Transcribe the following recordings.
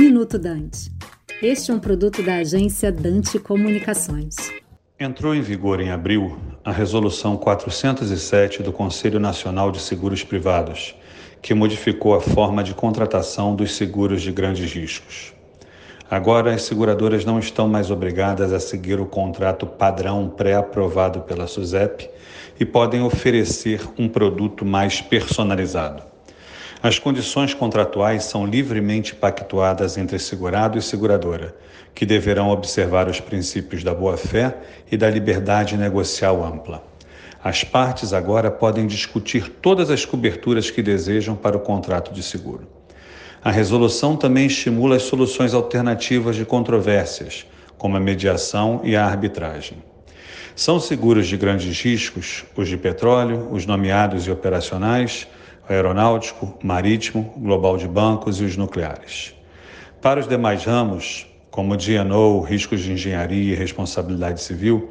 Minuto Dante. Este é um produto da agência Dante Comunicações. Entrou em vigor em abril a Resolução 407 do Conselho Nacional de Seguros Privados, que modificou a forma de contratação dos seguros de grandes riscos. Agora, as seguradoras não estão mais obrigadas a seguir o contrato padrão pré-aprovado pela SUSEP e podem oferecer um produto mais personalizado. As condições contratuais são livremente pactuadas entre segurado e seguradora, que deverão observar os princípios da boa-fé e da liberdade negocial ampla. As partes agora podem discutir todas as coberturas que desejam para o contrato de seguro. A resolução também estimula as soluções alternativas de controvérsias, como a mediação e a arbitragem. São seguros de grandes riscos os de petróleo, os nomeados e operacionais, aeronáutico, marítimo, global de bancos e os nucleares. Para os demais ramos, como D&O, riscos de engenharia e responsabilidade civil,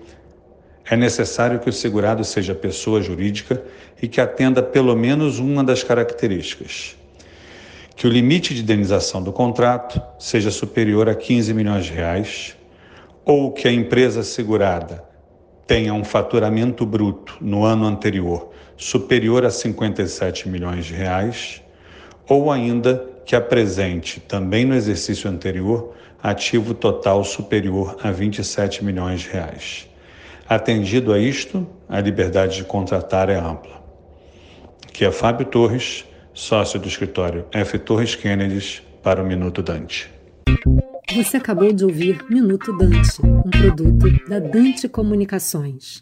é necessário que o segurado seja pessoa jurídica e que atenda pelo menos uma das características. Que o limite de indenização do contrato seja superior a 15 milhões de reais, ou que a empresa segurada tenha um faturamento bruto no ano anterior superior a 57 milhões de reais, ou ainda que apresente, também no exercício anterior, ativo total superior a 27 milhões de reais. Atendido a isto, a liberdade de contratar é ampla. Que é Fábio Torres, sócio do escritório F. Torres Kennedy, para o Minuto Dante. Você acabou de ouvir Minuto Dante, um produto da Dante Comunicações.